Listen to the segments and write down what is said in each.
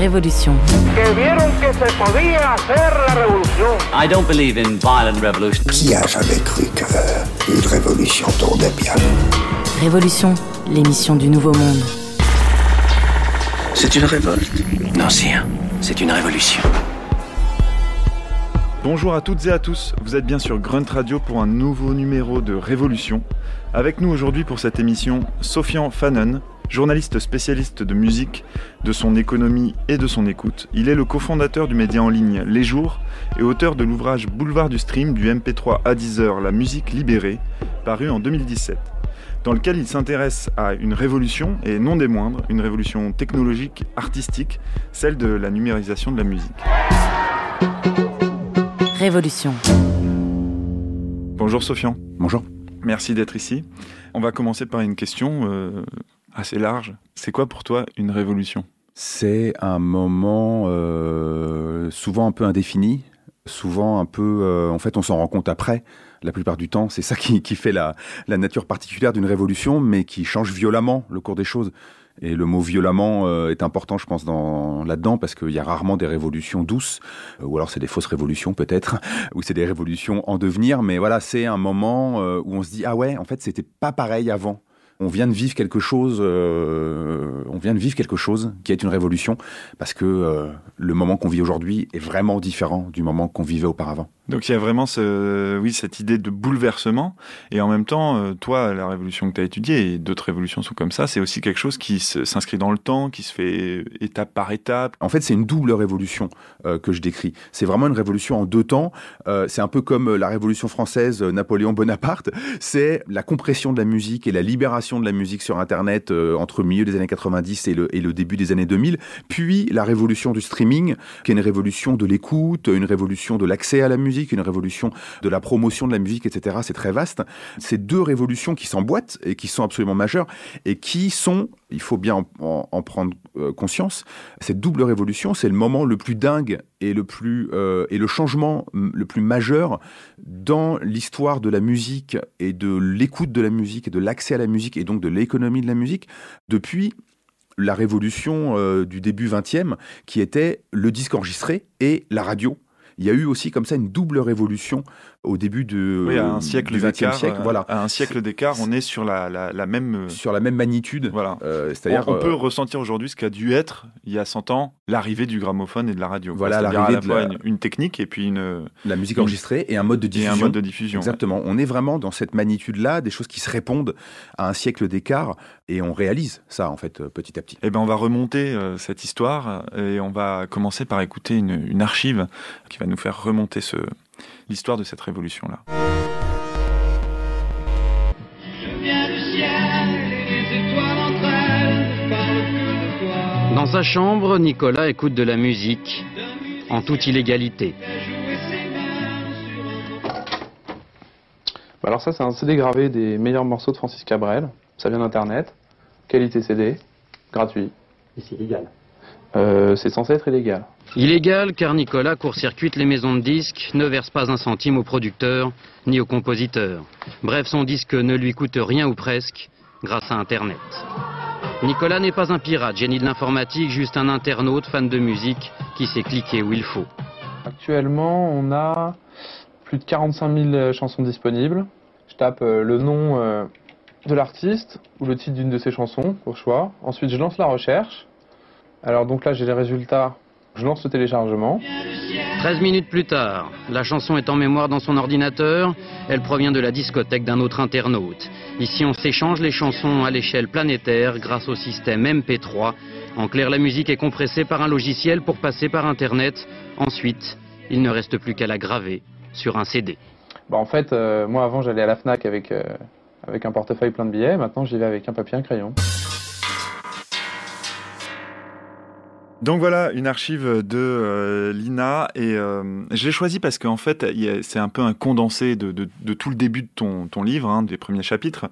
Révolution. I don't believe in violent revolution. Qui a jamais cru qu'une révolution tournait bien? Révolution, l'émission du Nouveau Monde. C'est une révolte. Non, sire, c'est une révolution. Bonjour à toutes et à tous, vous êtes bien sur Grunt Radio pour un nouveau numéro de Révolution. Avec nous aujourd'hui pour cette émission, Sofian Fanon, journaliste spécialiste de musique, de son économie et de son écoute. Il est le cofondateur du média en ligne Les Jours et auteur de l'ouvrage Boulevard du Stream du MP3 à 10h, la musique libérée, paru en 2017 dans lequel il s'intéresse à une révolution, et non des moindres, une révolution technologique, artistique, celle de la numérisation de la musique. Révolution. Bonjour Sofian. Bonjour. Merci d'être ici. On va commencer par une question euh, assez large. C'est quoi pour toi une révolution? C'est un moment euh, souvent un peu indéfini, souvent un peu... euh, en fait, on s'en rend compte après. La plupart du temps, c'est ça qui, fait la, nature particulière d'une révolution, mais qui change violemment le cours des choses. Et le mot violemment euh, est important, je pense, dans, là-dedans, parce qu'il y a rarement des révolutions douces, ou alors c'est des fausses révolutions peut-être, ou c'est des révolutions en devenir, mais voilà, c'est un moment où on se dit, ah ouais, en fait, c'était pas pareil avant. On vient de vivre quelque chose, euh, on vient de vivre quelque chose qui est une révolution, parce que euh, le moment qu'on vit aujourd'hui est vraiment différent du moment qu'on vivait auparavant. Donc il y a vraiment ce, oui, cette idée de bouleversement, et en même temps, euh, toi, la révolution que tu as étudiée, et d'autres révolutions sont comme ça, c'est aussi quelque chose qui s'inscrit dans le temps, qui se fait étape par étape. En fait, c'est une double révolution euh, que je décris. C'est vraiment une révolution en deux temps. Euh, c'est un peu comme euh, la Révolution française, euh, Napoléon Bonaparte. C'est la compression de la musique et la libération de la musique sur Internet euh, entre le milieu des années 90 et le, et le début des années 2000. Puis la révolution du streaming, qui est une révolution de l'écoute, une révolution de l'accès à la musique, une révolution de la promotion de la musique, etc. C'est très vaste. C'est deux révolutions qui s'emboîtent et qui sont absolument majeures et qui sont, il faut bien en, en- en prendre euh, conscience, cette double révolution, c'est le moment le plus dingue et le plus euh, et le changement le plus majeur dans l'histoire de la musique et de l'écoute de la musique et de l'accès à la musique et donc de l'économie de la musique depuis la révolution euh, du début 20e qui était le disque enregistré et la radio. Il y a eu aussi comme ça une double révolution au début de, Oui, à un siècle du 20e d'écart, siècle. euh, Voilà. à un siècle d'écart, on est sur la, la, la même. euh, Sur la même magnitude. Voilà. Euh, C'est-à-dire on, on peut ressentir aujourd'hui ce qu'a dû être, il y a 100 ans, l'arrivée du gramophone et de la radio. Voilà, l'arrivée la de la- une, une technique et puis une, la musique enregistrée et un mode de et diffusion. un mode de diffusion. Exactement. On est vraiment dans cette magnitude-là, des choses qui se répondent à un siècle d'écart, et on réalise ça, en fait, petit à petit. Eh ben, on va remonter euh, cette histoire et on va commencer par écouter une, une archive qui va nous faire remonter ce, l'histoire de cette révolution-là. Dans sa chambre, Nicolas écoute de la musique en toute illégalité. Bah Alors ça, c'est un CD gravé des meilleurs morceaux de Francis Cabrel. Ça vient d'Internet. Qualité CD, gratuit. Et c'est illégal. Euh, c'est censé être illégal. Illégal car Nicolas court-circuite les maisons de disques, ne verse pas un centime au producteur ni au compositeur. Bref, son disque ne lui coûte rien ou presque grâce à Internet. Nicolas n'est pas un pirate, génie de l'informatique, juste un internaute fan de musique qui sait cliquer où il faut. Actuellement, on a plus de 45 000 chansons disponibles. Je tape euh, le nom euh, de l'artiste ou le titre d'une de ses chansons, au choix. Ensuite, je lance la recherche. Alors donc là, j'ai les résultats. Je lance le téléchargement. 13 minutes plus tard, la chanson est en mémoire dans son ordinateur, elle provient de la discothèque d'un autre internaute. Ici, on s'échange les chansons à l'échelle planétaire grâce au système MP3. En clair, la musique est compressée par un logiciel pour passer par Internet. Ensuite, il ne reste plus qu'à la graver sur un CD. Bah, en fait, euh, moi avant, j'allais à la FNAC avec, euh, avec un portefeuille plein de billets. Maintenant, j'y vais avec un papier et un crayon. Donc voilà, une archive de euh, l'INA et euh, je l'ai choisi parce qu'en fait, c'est un peu un condensé de, tout le début de ton, ton livre, hein, des premiers chapitres.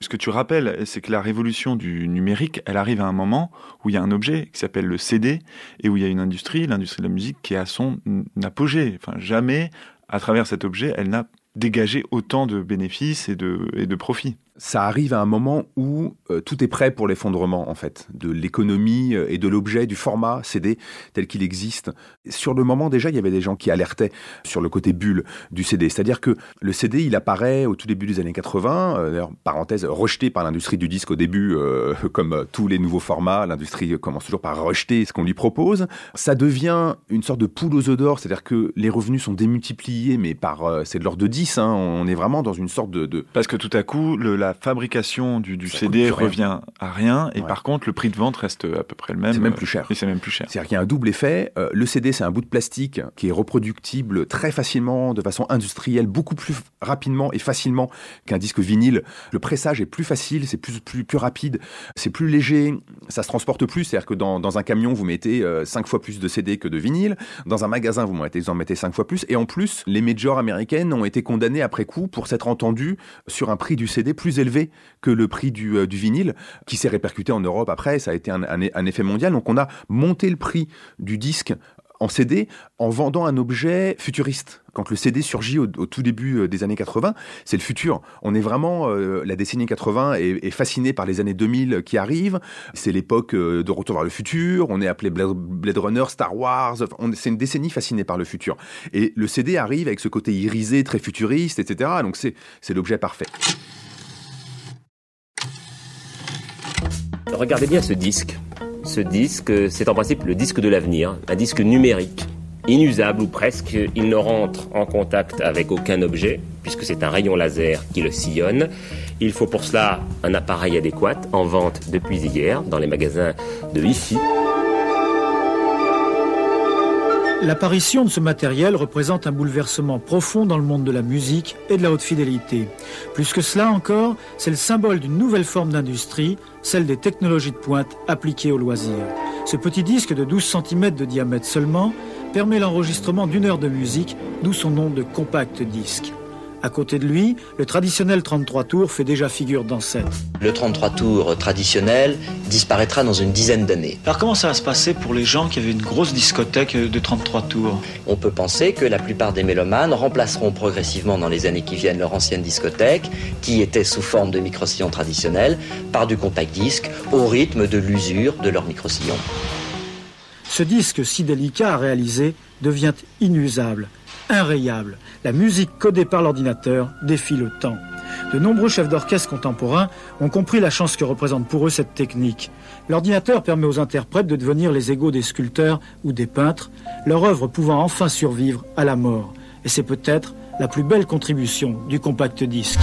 Ce que tu rappelles, c'est que la révolution du numérique, elle arrive à un moment où il y a un objet qui s'appelle le CD et où il y a une industrie, l'industrie de la musique, qui est à son apogée. Enfin, jamais, à travers cet objet, elle n'a dégagé autant de bénéfices et de, et de profits. Ça arrive à un moment où euh, tout est prêt pour l'effondrement, en fait, de l'économie euh, et de l'objet, du format CD tel qu'il existe. Sur le moment, déjà, il y avait des gens qui alertaient sur le côté bulle du CD. C'est-à-dire que le CD, il apparaît au tout début des années 80, euh, d'ailleurs, parenthèse, rejeté par l'industrie du disque au début, euh, comme tous les nouveaux formats, l'industrie commence toujours par rejeter ce qu'on lui propose. Ça devient une sorte de poule aux œufs d'or, c'est-à-dire que les revenus sont démultipliés, mais par, c'est de l'ordre de 10, hein. on est vraiment dans une sorte de... de... Parce que tout à coup, le, la fabrication du, du CD revient à rien, et Ouais. par contre, le prix de vente reste à peu près le même. C'est même plus cher. Et c'est même plus cher. C'est-à-dire qu'il y a un double effet. Euh, le CD, c'est un bout de plastique qui est reproductible très facilement, de façon industrielle, beaucoup plus rapidement et facilement qu'un disque vinyle. Le pressage est plus facile, c'est plus, plus, plus rapide, c'est plus léger, ça se transporte plus. C'est-à-dire que dans, dans un camion, vous mettez euh, cinq fois plus de CD que de vinyle. Dans un magasin, vous mettez, vous en mettez cinq fois plus. Et en plus, les majors américaines ont été condamnées après coup pour s'être entendues sur un prix du CD plus élevé que le prix du, euh, du vinyle, qui s'est répercuté en Europe après. Ça a été un, effet mondial. Donc on a monté le prix du disque en CD en vendant un objet futuriste. Quand le CD surgit au, tout début euh, des années 80, c'est le futur. On est vraiment, euh, la décennie 80 est, est fascinée par les années 2000 qui arrivent. C'est l'époque de Retour vers le futur. On est appelé Blade, Runner, Star Wars. C'est une décennie fascinée par le futur. Et le CD arrive avec ce côté irisé, très futuriste, etc. Donc c'est l'objet parfait. Regardez bien ce disque. Ce disque, c'est en principe le disque de l'avenir, un disque numérique, inusable ou presque. Il ne rentre en contact avec aucun objet, puisque c'est un rayon laser qui le sillonne. Il faut pour cela un appareil adéquat, en vente depuis hier dans les magasins de ici. L'apparition de ce matériel représente un bouleversement profond dans le monde de la musique et de la haute fidélité. Plus que cela encore, c'est le symbole d'une nouvelle forme d'industrie, celle des technologies de pointe appliquées au loisir. Ce petit disque de 12 cm de diamètre seulement permet l'enregistrement d'une heure de musique, d'où son nom de compact disque. À côté de lui, le traditionnel 33 tours fait déjà figure d'ancêtre. Le 33 tours traditionnel disparaîtra dans une dizaine d'années. Alors comment ça va se passer pour les gens qui avaient une grosse discothèque de 33 tours? On peut penser que la plupart des mélomanes remplaceront progressivement dans les années qui viennent leur ancienne discothèque, qui était sous forme de micro-sillon traditionnel, par du compact disque au rythme de l'usure de leur micro-sillon. Ce disque si délicat à réaliser devient inusable, inrayable. La musique codée par l'ordinateur défie le temps. De nombreux chefs d'orchestre contemporains ont compris la chance que représente pour eux cette technique. L'ordinateur permet aux interprètes de devenir les égaux des sculpteurs ou des peintres, leur œuvre pouvant enfin survivre à la mort. Et c'est peut-être la plus belle contribution du compact disque.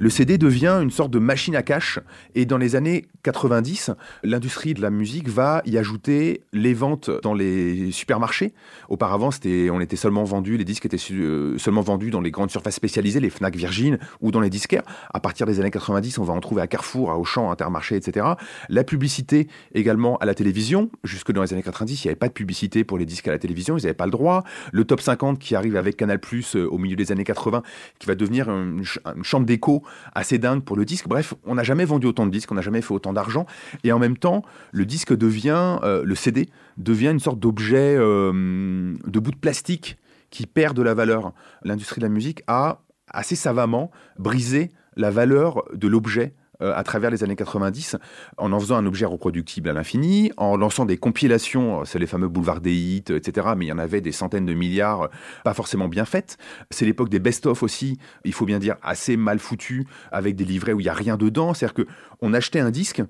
Le CD devient une sorte de machine à cash et dans les années 90, l'industrie de la musique va y ajouter les ventes dans les supermarchés. Auparavant, c'était, on était seulement vendu, les disques étaient euh, seulement vendus dans les grandes surfaces spécialisées, les Fnac Virgin ou dans les disquaires. À partir des années 90, on va en trouver à Carrefour, à Auchan, à Intermarché, etc. La publicité également à la télévision. Jusque dans les années 90, il n'y avait pas de publicité pour les disques à la télévision, ils n'avaient pas le droit. Le top 50 qui arrive avec Canal+, euh, au milieu des années 80, qui va devenir une, une chambre d'écho assez dingue pour le disque. Bref, on n'a jamais vendu autant de disques, on n'a jamais fait autant d'argent. Et en même temps, le disque devient, euh, le CD devient une sorte d'objet, euh, de bout de plastique qui perd de la valeur. L'industrie de la musique a assez savamment brisé la valeur de l'objet euh, à travers les années 90, en en faisant un objet reproductible à l'infini, en lançant des compilations, euh, c'est les fameux boulevards des hits, etc., mais il y en avait des centaines de milliards, euh, pas forcément bien faites. C'est l'époque des best-of aussi, il faut bien dire assez mal foutus, avec des livrets où il n'y a rien dedans, c'est-à-dire qu'on achetait un disque,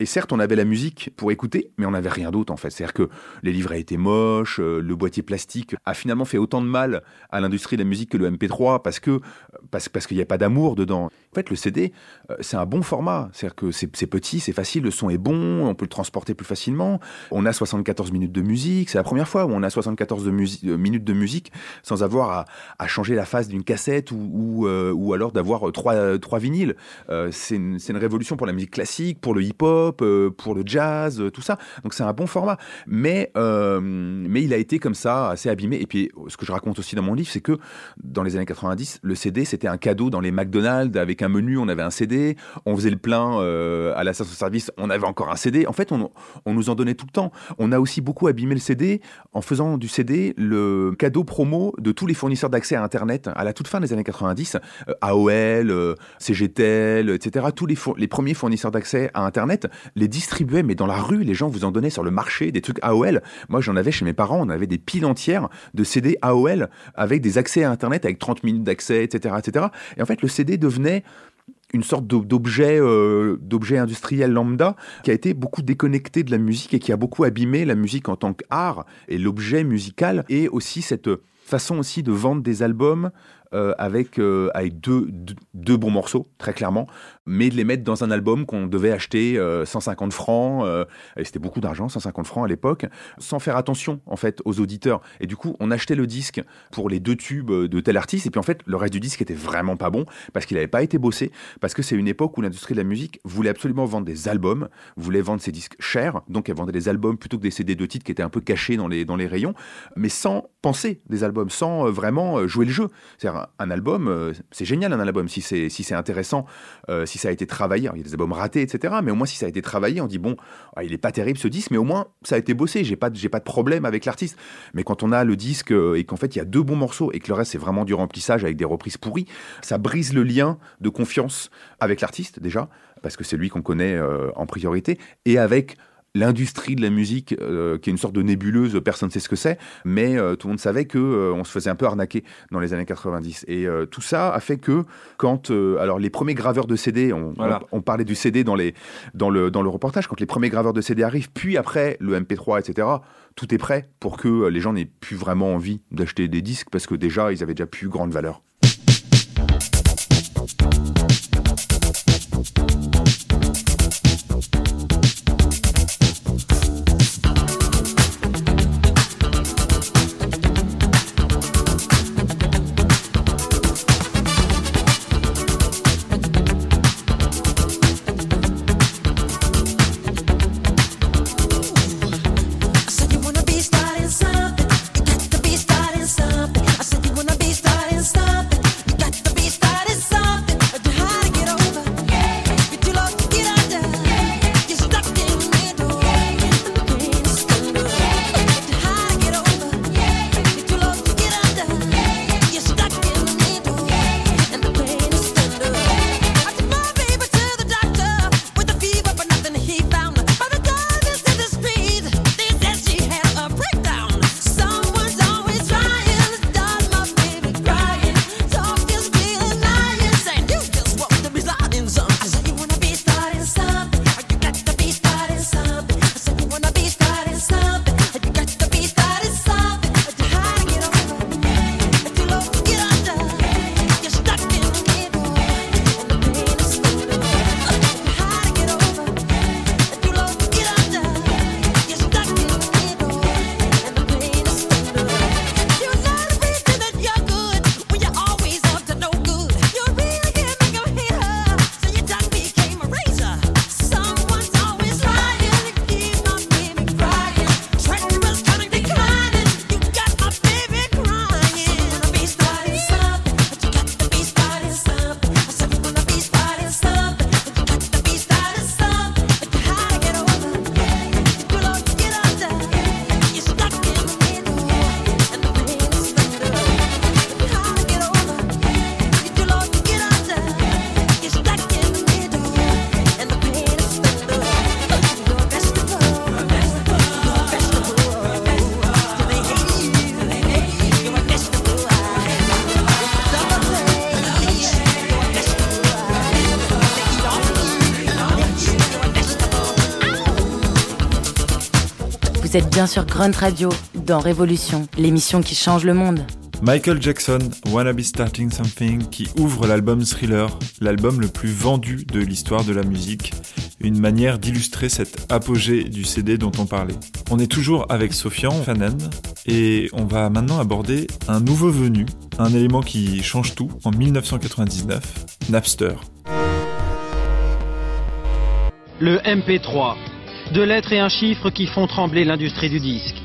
et certes, on avait la musique pour écouter, mais on n'avait rien d'autre en fait. C'est-à-dire que les livrets étaient moches, euh, le boîtier plastique a finalement fait autant de mal à l'industrie de la musique que le MP3 parce que parce, parce qu'il n'y a pas d'amour dedans. En fait, le CD, euh, c'est un bon format. C'est-à-dire que c'est petit, c'est facile, le son est bon, on peut le transporter plus facilement. On a 74 minutes de musique. C'est la première fois où on a 74 de musi- euh, minutes de musique sans avoir à, changer la face d'une cassette ou, ou, euh, alors d'avoir trois, trois vinyles. Euh, c'est une révolution pour la musique classique, pour le hip-hop euh, pour le jazz, euh, tout ça. Donc c'est un bon format. Mais, euh, mais il a été comme ça, assez abîmé. Et puis ce que je raconte aussi dans mon livre, c'est que dans les années 90, le CD, c'était un cadeau dans les McDonald's avec un menu, on avait un CD. On faisait le plein à la station-service, on avait encore un CD. En fait, on, nous en donnait tout le temps. On a aussi beaucoup abîmé le CD en faisant du CD le cadeau promo de tous les fournisseurs d'accès à Internet à la toute fin des années 90. euh, AOL, CGTEL, etc. Tous les premiers fournisseurs d'accès à Internet les distribuaient, mais dans la rue, les gens vous en donnaient sur le marché des trucs AOL. Moi, j'en avais chez mes parents, on avait des piles entières de CD AOL avec des accès à Internet, avec 30 minutes d'accès, etc., etc. Et en fait, le CD devenait une sorte euh, d'objet industriel lambda qui a été beaucoup déconnecté de la musique et qui a beaucoup abîmé la musique en tant qu'art et l'objet musical et aussi cette façon aussi de vendre des albums euh, avec, euh, avec deux bons morceaux, très clairement, mais de les mettre dans un album qu'on devait acheter euh, 150 francs, euh, et c'était beaucoup d'argent, 150 francs à l'époque, sans faire attention en fait aux auditeurs. Et du coup, on achetait le disque pour les deux tubes de tel artiste, et puis en fait, le reste du disque était vraiment pas bon parce qu'il n'avait pas été bossé, parce que c'est une époque où l'industrie de la musique voulait absolument vendre des albums, voulait vendre ses disques chers, donc elle vendait des albums plutôt que des CD de titres qui étaient un peu cachés dans les, dans les rayons, mais sans penser des albums, sans euh, vraiment euh, jouer le jeu. C'est-à-dire un, album, euh, c'est génial un album si c'est si c'est intéressant, euh, si ça a été travaillé. Alors, il y a des albums ratés, etc. Mais au moins si ça a été travaillé, on dit bon, il est pas terrible ce disque, mais au moins ça a été bossé. J'ai pas j'ai pas de problème avec l'artiste. Mais quand on a le disque euh, et qu'en fait il y a deux bons morceaux et que le reste c'est vraiment du remplissage avec des reprises pourries, ça brise le lien de confiance avec l'artiste déjà parce que c'est lui qu'on connaît euh, en priorité et avec l'industrie de la musique euh, qui est une sorte de nébuleuse, personne ne sait ce que c'est, mais euh, tout le monde savait que euh, on se faisait un peu arnaquer dans les années 90. Et tout ça a fait que quand alors les premiers graveurs de CD, on, Voilà. on, on parlait du CD dans les dans le dans le reportage, quand les premiers graveurs de CD arrivent, puis après le MP3, etc. Tout est prêt pour que les gens n'aient plus vraiment envie d'acheter des disques parce que déjà ils avaient déjà plus grande valeur. Vous êtes bien sur Grunt Radio, dans Révolution, l'émission qui change le monde. Michael Jackson, Wanna Be Starting Something, qui ouvre l'album Thriller, l'album le plus vendu de l'histoire de la musique, une manière d'illustrer cet apogée du CD dont on parlait. On est toujours avec Sofian Fanen, et on va maintenant aborder un nouveau venu, un élément qui change tout, en 1999, Napster. le MP3. Deux lettres et un chiffre qui font trembler l'industrie du disque.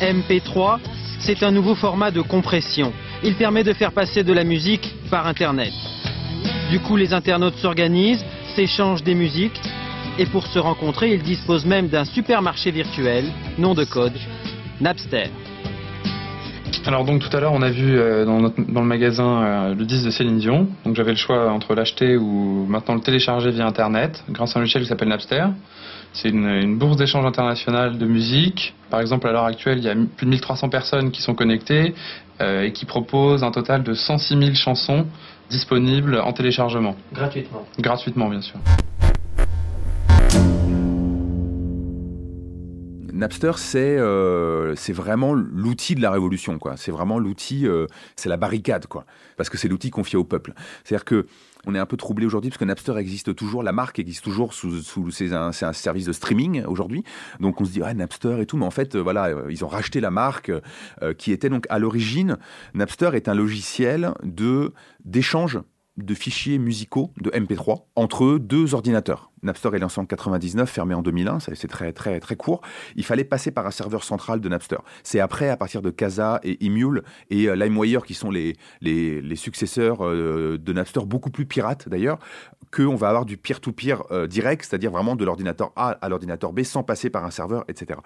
MP3, c'est un nouveau format de compression. Il permet de faire passer de la musique par Internet. Du coup, les internautes s'organisent, s'échangent des musiques, et pour se rencontrer, ils disposent même d'un supermarché virtuel, nom de code, Napster. Alors donc tout à l'heure on a vu euh, dans, notre- dans le magasin euh, le disque de Céline Dion. Donc j'avais le choix entre l'acheter ou maintenant le télécharger via internet grâce à un logiciel qui s'appelle Napster. C'est une, une bourse d'échange internationale de musique. Par exemple à l'heure actuelle il y a plus de 1300 personnes qui sont connectées euh, et qui proposent un total de 106 000 chansons disponibles en téléchargement. Gratuitement. Gratuitement bien sûr. Napster, c'est euh, c'est vraiment l'outil de la révolution, quoi. C'est vraiment l'outil, euh, c'est la barricade, quoi. Parce que c'est l'outil confié au peuple. C'est-à-dire que on est un peu troublé aujourd'hui parce que Napster existe toujours, la marque existe toujours sous, sous c'est un, un service de streaming aujourd'hui. Donc on se dit ah Napster et tout, mais en fait euh, voilà, ils ont racheté la marque qui était donc à l'origine. Napster est un logiciel de d'échange de fichiers musicaux de MP3 entre deux ordinateurs. Napster est lancé en 99, fermé en 2001, ça, c'est très très très court. Il fallait passer par un serveur central de Napster. C'est après, à partir de Kazaa et Emule et euh, LimeWire, qui sont les, les, les successeurs euh, de Napster, beaucoup plus pirates d'ailleurs, qu'on va avoir du peer-to-peer euh, direct, c'est-à-dire vraiment de l'ordinateur A à l'ordinateur B sans passer par un serveur, etc.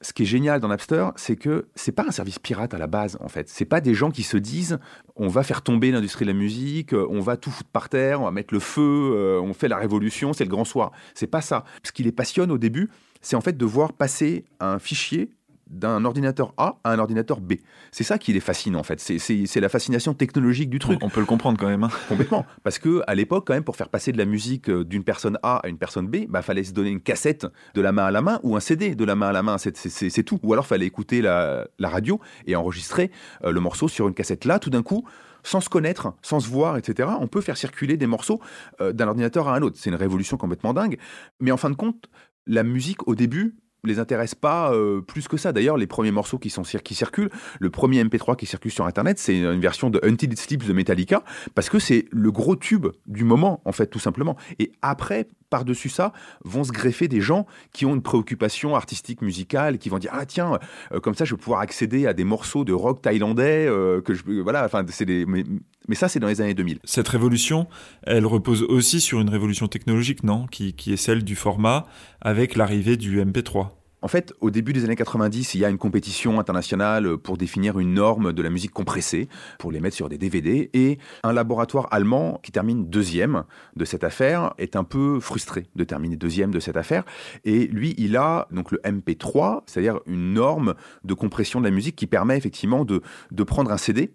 Ce qui est génial dans Napster, c'est que c'est pas un service pirate à la base, en fait. C'est pas des gens qui se disent on va faire tomber l'industrie de la musique, euh, on va tout foutre par terre, on va mettre le feu, euh, on fait la révolution, c'est le grand soir. C'est pas ça. Ce qui les passionne au début, c'est en fait de voir passer un fichier d'un ordinateur A à un ordinateur B. C'est ça qui les fascine en fait. C'est- la fascination technologique du truc. On peut le comprendre quand même. hein. Complètement. Parce que à l'époque, quand même, pour faire passer de la musique euh, d'une personne A à une personne B, bah fallait se donner une cassette de la main à la main ou un CD de la main à la main. C'est- tout. Ou alors fallait écouter la, la radio et enregistrer euh, le morceau sur une cassette. Là, tout d'un coup, sans se connaître, sans se voir, etc., on peut faire circuler des morceaux euh, d'un ordinateur à un autre. C'est une révolution complètement dingue. Mais en fin de compte, la musique au début les intéresse pas euh, plus que ça. D'ailleurs, les premiers morceaux qui, qui circulent, le premier MP3 qui circule sur Internet, c'est une version de Until It Sleeps de Metallica, parce que c'est le gros tube du moment, en fait, tout simplement. Et après, par-dessus ça, vont se greffer des gens qui ont une préoccupation artistique, musicale, qui vont dire ah tiens, euh, comme ça, je vais pouvoir accéder à des morceaux de rock thaïlandais euh, que je voilà. Enfin, c'est mais, mais ça, c'est dans les années 2000. Cette révolution, elle repose aussi sur une révolution technologique, non? Qui, qui est celle du format avec l'arrivée du MP3. En fait, au début des années 90, il y a une compétition internationale pour définir une norme de la musique compressée, pour les mettre sur des DVD, et un laboratoire allemand qui termine deuxième de cette affaire est un peu frustré de terminer deuxième de cette affaire, et lui, il a donc le MP3, c'est-à-dire une norme de compression de la musique qui permet effectivement de, prendre un CD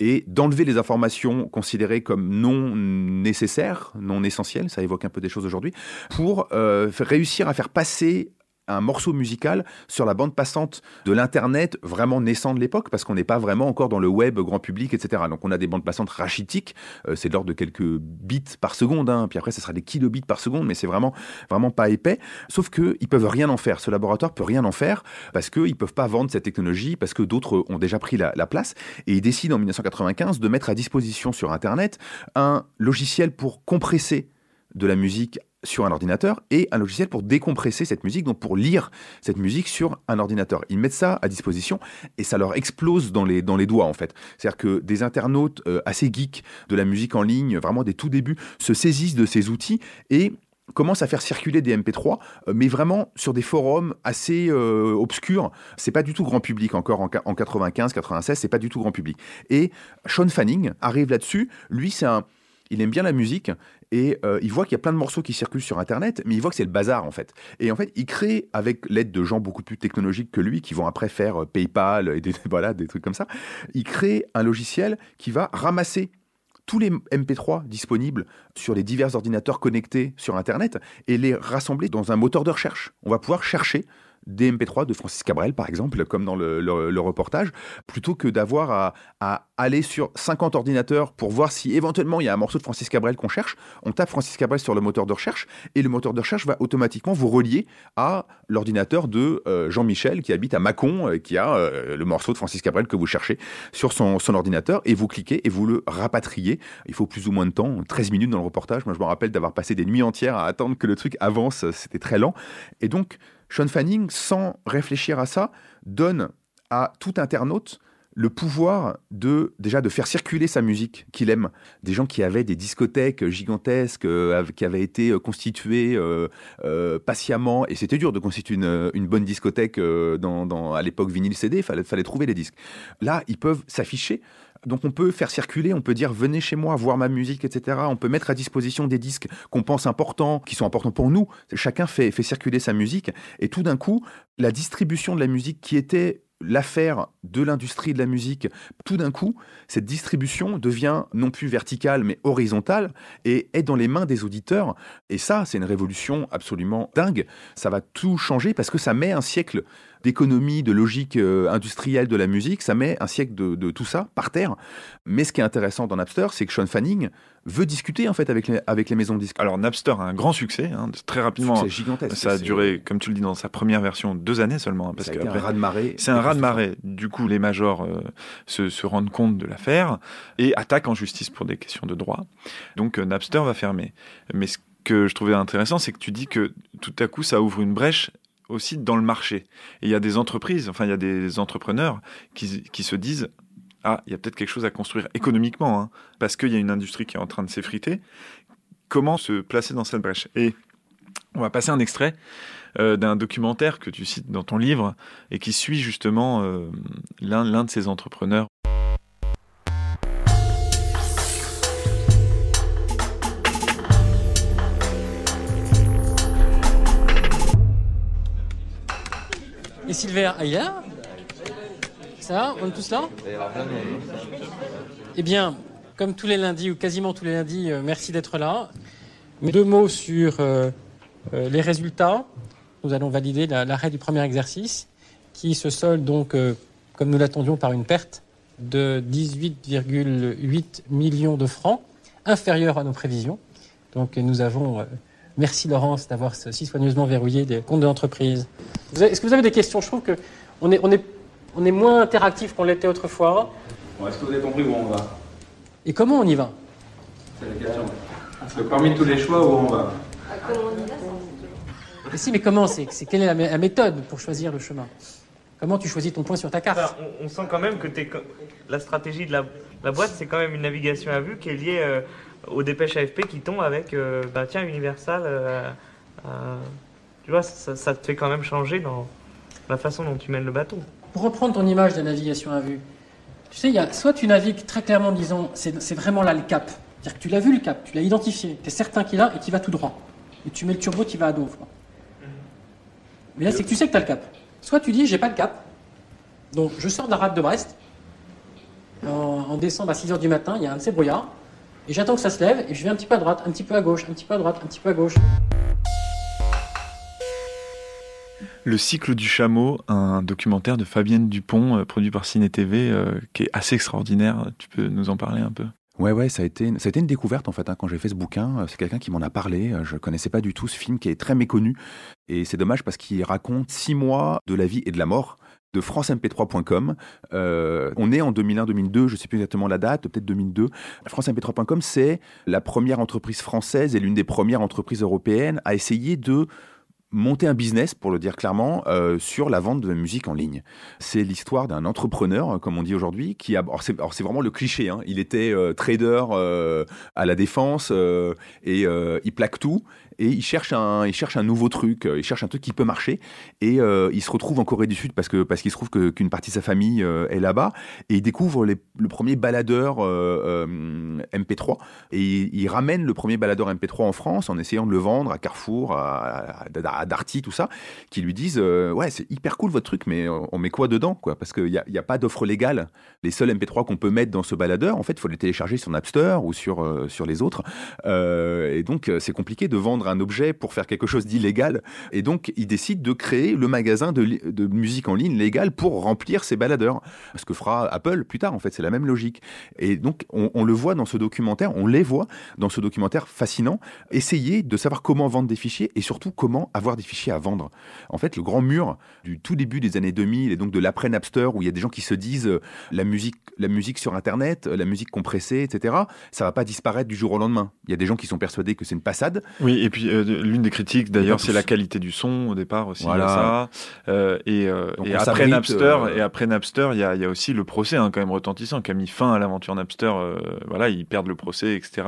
et d'enlever les informations considérées comme non nécessaires, non essentielles, ça évoque un peu des choses aujourd'hui, pour euh, réussir à faire passer un morceau musical sur la bande passante de l'internet vraiment naissant de l'époque parce qu'on n'est pas vraiment encore dans le web grand public etc donc on a des bandes passantes rachitiques euh, c'est de l'ordre de quelques bits par seconde hein. puis après ça sera des kilobits par seconde mais c'est vraiment vraiment pas épais. Sauf que ils peuvent rien en faire. Ce laboratoire peut rien en faire parce qu'ils peuvent pas vendre cette technologie parce que d'autres ont déjà pris la, la place. Et ils décident en 1995 de mettre à disposition sur internet un logiciel pour compresser de la musique sur un ordinateur et un logiciel pour décompresser cette musique, donc pour lire cette musique sur un ordinateur. Ils mettent ça à disposition et ça leur explose dans les, dans les doigts en fait. C'est-à-dire que des internautes euh, assez geeks de la musique en ligne, vraiment des tout débuts, se saisissent de ces outils et commencent à faire circuler des MP3, euh, mais vraiment sur des forums assez euh, obscurs. C'est pas du tout grand public encore en, en 95, 96, c'est pas du tout grand public. Et Sean Fanning arrive là-dessus. Lui, c'est un, il aime bien la musique et euh, il voit qu'il y a plein de morceaux qui circulent sur Internet, mais il voit que c'est le bazar en fait. Et en fait, il crée avec l'aide de gens beaucoup plus technologiques que lui, qui vont après faire euh, PayPal et des, voilà, des trucs comme ça, il crée un logiciel qui va ramasser tous les MP3 disponibles sur les divers ordinateurs connectés sur Internet et les rassembler dans un moteur de recherche. On va pouvoir chercher des MP3 de Francis Cabrel, par exemple, comme dans le, le- reportage, plutôt que d'avoir à, à aller sur 50 ordinateurs pour voir si éventuellement il y a un morceau de Francis Cabrel qu'on cherche. On tape Francis Cabrel sur le moteur de recherche et le moteur de recherche va automatiquement vous relier à l'ordinateur de euh, Jean-Michel qui habite à Mâcon, euh, qui a euh, le morceau de Francis Cabrel que vous cherchez sur son, son ordinateur et vous cliquez et vous le rapatriez. Il faut plus ou moins de temps, 13 minutes dans le reportage. Moi, je me rappelle d'avoir passé des nuits entières à attendre que le truc avance. C'était très lent. Et donc, Sean Fanning, sans réfléchir à ça, donne à tout internaute le pouvoir de déjà de faire circuler sa musique qu'il aime. Des gens qui avaient des discothèques gigantesques, euh, qui avaient été euh, constituées euh, patiemment, et c'était dur de constituer une, bonne discothèque à l'époque vinyle CD, fallait fallait trouver les disques. Là, ils peuvent s'afficher. Donc on peut faire circuler, on peut dire venez chez moi voir ma musique, etc. On peut mettre à disposition des disques qu'on pense importants, qui sont importants pour nous. Chacun fait, circuler sa musique. Et tout d'un coup, la distribution de la musique qui était l'affaire de l'industrie de la musique, tout d'un coup, cette distribution devient non plus verticale mais horizontale et est dans les mains des auditeurs. Et ça, c'est une révolution absolument dingue. Ça va tout changer parce que ça met un siècle d'économie, de logique euh, industrielle de la musique, ça met un siècle de, de tout ça par terre. Mais ce qui est intéressant dans Napster, c'est que Sean Fanning veut discuter en fait avec les, avec les maisons de disques. Alors Napster a un grand succès, hein, très rapidement. Succès gigantesque. Ça a C'est- duré, comme tu le dis dans sa première version, deux années seulement. hein, Parce un raz-de-marée C'est un raz-de-marée. Du coup, les majors euh, se, se rendent compte de l'affaire et attaquent en justice pour des questions de droit. Donc euh, Napster va fermer. Mais ce que je trouvais intéressant, c'est que tu dis que tout à coup, ça ouvre une brèche aussi dans le marché. Et il y a des entreprises, enfin il y a des entrepreneurs qui, qui se disent ah, il y a peut-être quelque chose à construire économiquement, hein, parce qu'il y a une industrie qui est en train de s'effriter. Comment se placer dans cette brèche? Et on va passer un extrait euh, d'un documentaire que tu cites dans ton livre et qui suit justement euh, l'un de ces entrepreneurs. Et Silver Aïla Ça va On est tous là Eh bien, comme tous les lundis, ou quasiment tous les lundis, euh, merci d'être là. Deux mots sur euh, euh, les résultats. Nous allons valider la- l'arrêt du premier exercice, qui se solde donc, comme nous l'attendions, par une perte de 18,8 millions de francs, inférieure à nos prévisions. Donc nous avons, merci Laurence d'avoir si soigneusement verrouillé des comptes de l'entreprise. Est-ce que vous avez des questions? Je trouve que on est, on est, on est moins interactif qu'on l'était autrefois. Est-ce que vous avez compris où on va? Et comment on y va? C'est la question. Parce que parmi tous les choix, où on va? Mais si, mais comment? C'est c'est- Quelle est la, mé- la méthode pour choisir le chemin? Comment tu choisis ton point sur ta carte? Enfin, on, on sent quand même que la stratégie de la, la boîte, c'est quand même une navigation à vue qui est liée euh, aux dépêches AFP qui tombent avec, euh, bah, tiens, Universal. euh, euh, tu vois, ça, te fait quand même changer dans la façon dont tu mènes le bateau. Pour reprendre ton image de navigation à vue, tu sais, il y a, soit tu navigues très clairement en disant c'est vraiment là le cap. C'est-à-dire que tu l'as vu le cap, tu l'as identifié, tu es certain qu'il est et qu'il va tout droit. Et tu mets le turbo, tu vas à quoi. Mais là, c'est que tu sais que tu as le cap. Soit tu dis j'ai pas de cap, donc je sors de la rade de Brest, en, en décembre à 6h du matin, il y a un de ces brouillards, et j'attends que ça se lève, et je vais un petit peu à droite, un petit peu à gauche, un petit peu à droite, un petit peu à gauche. Le cycle du chameau, un documentaire de Fabienne Dupont, euh, produit par Ciné TV, euh, qui est assez extraordinaire. Tu peux nous en parler un peu? Ouais, ouais, ça a été, ça a été une découverte en fait hein, quand j'ai fait ce bouquin. Euh, C'est quelqu'un qui m'en a parlé. Je connaissais pas du tout ce film qui est très méconnu. Et c'est dommage parce qu'il raconte six mois de la vie et de la mort de francemp3.com. Euh, on est en 2001-2002, je sais plus exactement la date, peut-être 2002. francemp3.com, c'est la première entreprise française et l'une des premières entreprises européennes à essayer de monter un business, pour le dire clairement, euh, sur la vente de musique en ligne. C'est l'histoire d'un entrepreneur, euh, comme on dit aujourd'hui, qui a. Alors c'est, vraiment le cliché. Hein. Il était trader à la défense et il plaque tout et il cherche un, il cherche un nouveau truc. euh, Il cherche un truc qui peut marcher et euh, il se retrouve en Corée du Sud parce que parce qu'il se trouve qu'une partie de sa famille euh, est là-bas et il découvre le premier baladeur euh, euh, MP3 et il, ramène le premier baladeur MP3 en France en essayant de le vendre à Carrefour, à, Darty, tout ça, qui lui disent ouais c'est hyper cool votre truc mais on met quoi dedans quoi? Parce qu'il n'y a, a pas d'offre légale. Les seuls MP3 qu'on peut mettre dans ce baladeur en fait il faut les télécharger sur Napster ou sur sur les autres et donc c'est compliqué de vendre un objet pour faire quelque chose d'illégal. Et donc, il décide de créer le magasin de, musique en ligne légal pour remplir ses baladeurs. Ce que fera Apple plus tard, en fait, c'est la même logique. Et donc, on, on le voit dans ce documentaire, on les voit dans ce documentaire fascinant, essayer de savoir comment vendre des fichiers et surtout comment avoir des fichiers à vendre. En fait, le grand mur du tout début des années 2000 et donc de l'après Napster, où il y a des gens qui se disent euh, la musique, la musique sur Internet, euh, la musique compressée, etc., ça va pas disparaître du jour au lendemain. Il y a des gens qui sont persuadés que c'est une passade. Oui, et puis euh, l'une des critiques d'ailleurs, c'est la qualité du son au départ aussi. Voilà. ça. Euh, et euh, et après Napster, et après Napster, il y a, il y a aussi le procès hein, quand même retentissant qui a mis fin à l'aventure Napster. voilà, ils perdent le procès, etc.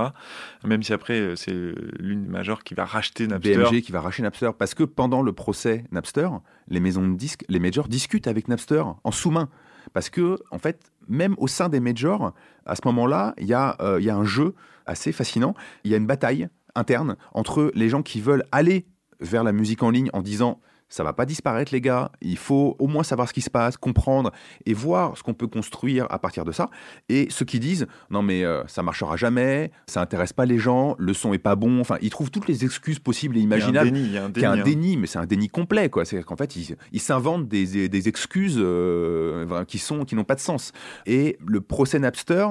Même si après c'est l'une des majors qui va racheter Napster. BMG qui va racheter Napster parce que pendant le procès Napster, les maisons de disques, les majors discutent avec Napster en sous-main parce que en fait, même au sein des majors, à ce moment-là, il y y a un jeu assez fascinant. Il y a une bataille interne entre les gens qui veulent aller vers la musique en ligne en disant ça va pas disparaître les gars, il faut au moins savoir ce qui se passe, comprendre et voir ce qu'on peut construire à partir de ça. Et ceux qui disent non mais euh, ça marchera jamais, ça intéresse pas les gens, le son est pas bon, enfin ils trouvent toutes les excuses possibles et Il y a un imaginables. déni, il y a un a un déni, hein. déni, mais c'est un déni complet quoi. C'est qu'en fait ils s'inventent des, des- des excuses euh, qui sont qui n'ont pas de sens. Et le procès Napster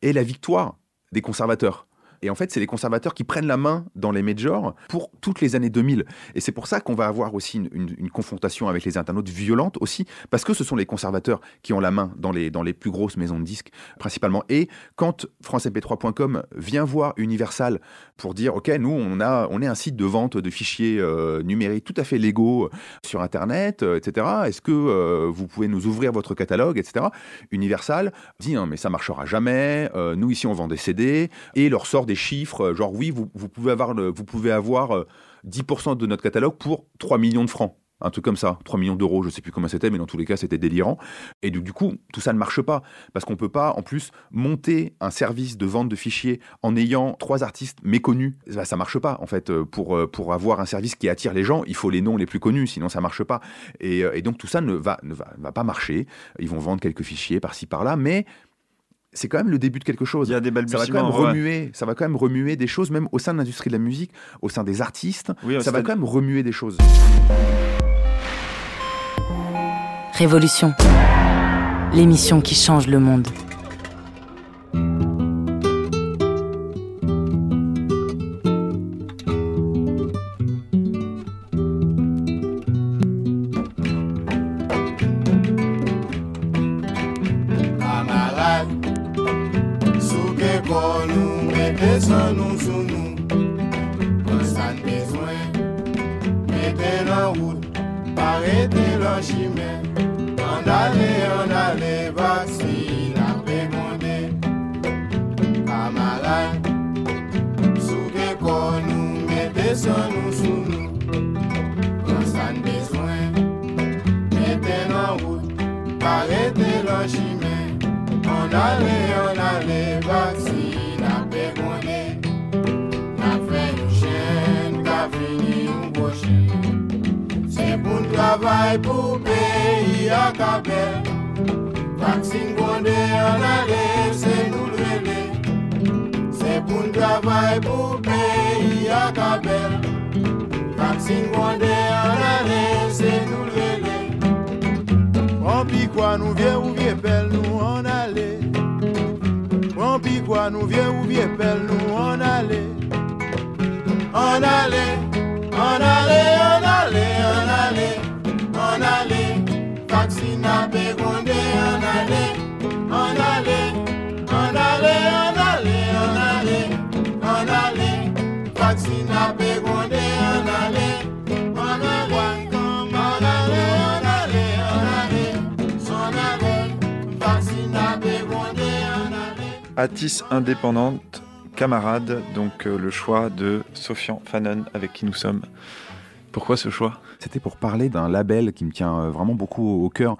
est la victoire des conservateurs. Et en fait, c'est les conservateurs qui prennent la main dans les majors pour toutes les années 2000. Et c'est pour ça qu'on va avoir aussi une, confrontation avec les internautes violente aussi, parce que ce sont les conservateurs qui ont la main dans les, dans les plus grosses maisons de disques, principalement. Et quand francemp3.com vient voir Universal pour dire, OK, nous, on, a, on est un site de vente de fichiers euh, numériques tout à fait légaux euh, sur Internet, euh, etc. Est-ce que vous pouvez nous ouvrir votre catalogue, etc. Universal dit, non, mais ça marchera jamais. Nous, ici, on vend des CD. Et leur sort des chiffres, euh, genre, oui, vous, pouvez avoir, vous pouvez avoir euh, 10% de notre catalogue pour 3 millions de francs. Un truc comme ça, 3 millions d'euros, je sais plus comment c'était, mais dans tous les cas, c'était délirant. Et du, coup, tout ça ne marche pas, parce qu'on peut pas, en plus, monter un service de vente de fichiers en ayant trois artistes méconnus. Ça, ça marche pas, en fait. Euh, Pour, euh, pour avoir un service qui attire les gens, il faut les noms les plus connus, sinon ça marche pas. Et, euh, et donc, tout ça ne va, ne va, va pas marcher. Ils vont vendre quelques fichiers par-ci, par-là, mais c'est quand même le début de quelque chose. Il y a des ça va quand même ouais. remuer, ça va quand même remuer des choses, même au sein de l'industrie de la musique, au sein des artistes. Oui, ça va c'est- quand même remuer des choses. Révolution. L'émission qui change le monde. Travay pou peyi a kabel Vaksin konde, on ale, se nou lwele Se pou n travay pou peyi a kabel Vaksin konde, on ale, se nou lwele Prends pi quoi nous viens ou viens pelle nous en aller. Prends pi quoi nous viens ou viens pelle nous en aller. En aller, en aller, en aller, en aller, en. Atis indépendante, camarade, donc euh, le choix de Sofian Fanon avec qui nous sommes. Pourquoi ce choix? C'était pour parler d'un label qui me tient euh, vraiment beaucoup au cœur,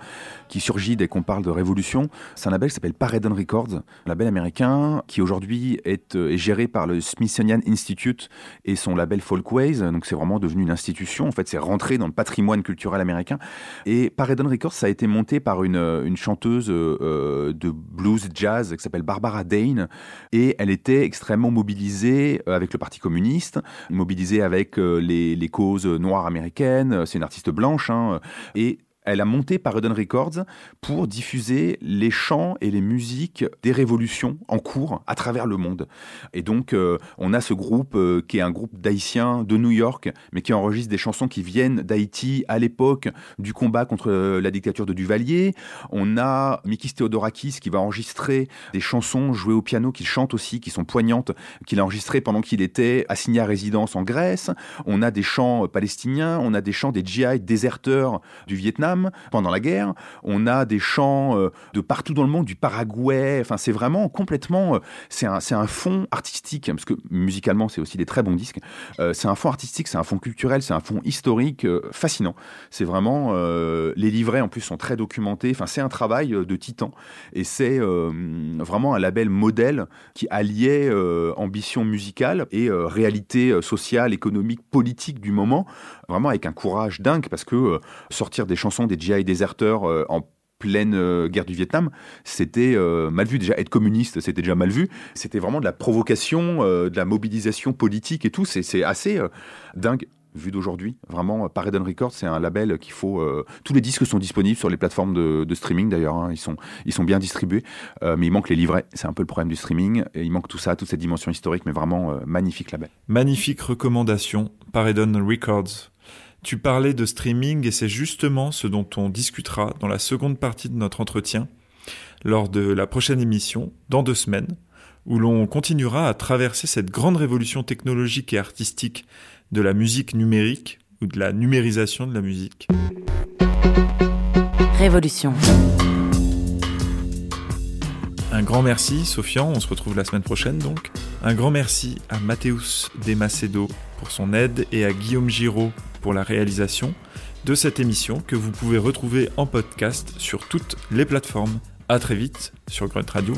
qui surgit dès qu'on parle de révolution. C'est un label qui s'appelle Paredon Records, un label américain qui aujourd'hui est, euh, est géré par le Smithsonian Institute et son label Folkways. Donc c'est vraiment devenu une institution. En fait, c'est rentré dans le patrimoine culturel américain. Et Paredon Records, ça a été monté par une, euh, chanteuse de blues jazz qui s'appelle Barbara Dane. Et elle était extrêmement mobilisée avec le Parti communiste, mobilisée avec les causes noires américaines. C'est une artiste blanche. hein. et elle a monté Paredon Records pour diffuser les chants et les musiques des révolutions en cours à travers le monde. Et donc, euh, on a ce groupe euh, qui est un groupe d'Haïtiens de New York, mais qui enregistre des chansons qui viennent d'Haïti à l'époque du combat contre euh, la dictature de Duvalier. On a Mikis Theodorakis qui va enregistrer des chansons jouées au piano, qu'il chante aussi, qui sont poignantes, qu'il a enregistrées pendant qu'il était assigné à résidence en Grèce. On a des chants palestiniens, on a des chants des GI déserteurs du Vietnam pendant la guerre. On a des chants euh, de partout dans le monde, du Paraguay. Enfin, c'est vraiment complètement. euh, c'est un, un fond artistique, parce que musicalement, c'est aussi des très bons disques. Euh, c'est un fond artistique, c'est un fond culturel, c'est un fond historique fascinant. C'est vraiment. les livrets, en plus, sont très documentés. Enfin, c'est un travail de titan. Et c'est vraiment un label modèle qui alliait ambition musicale et réalité sociale, économique, politique du moment, vraiment avec un courage dingue, parce que sortir des chansons des GI déserteurs euh, en pleine euh, guerre du Vietnam, c'était euh, mal vu. Déjà, être communiste, c'était déjà mal vu. C'était vraiment de la provocation, de la mobilisation politique et tout. C'est assez dingue vu d'aujourd'hui. Vraiment, Paredon Records, c'est un label qu'il faut... tous les disques sont disponibles sur les plateformes de, streaming, d'ailleurs. hein. Ils, sont, ils sont bien distribués. Mais il manque les livrets. C'est un peu le problème du streaming. Et il manque tout ça, toute cette dimension historique. Mais vraiment, magnifique label. Magnifique recommandation, Paredon Records. Tu parlais de streaming et c'est justement ce dont on discutera dans la seconde partie de notre entretien, lors de la prochaine émission, dans deux semaines, où l'on continuera à traverser cette grande révolution technologique et artistique de la musique numérique ou de la numérisation de la musique. Révolution. Un grand merci, Sofian. On se retrouve la semaine prochaine donc. Un grand merci à Mathéus Desmacedo pour son aide et à Guillaume Giraud pour la réalisation de cette émission que vous pouvez retrouver en podcast sur toutes les plateformes. À très vite sur Grunt Radio.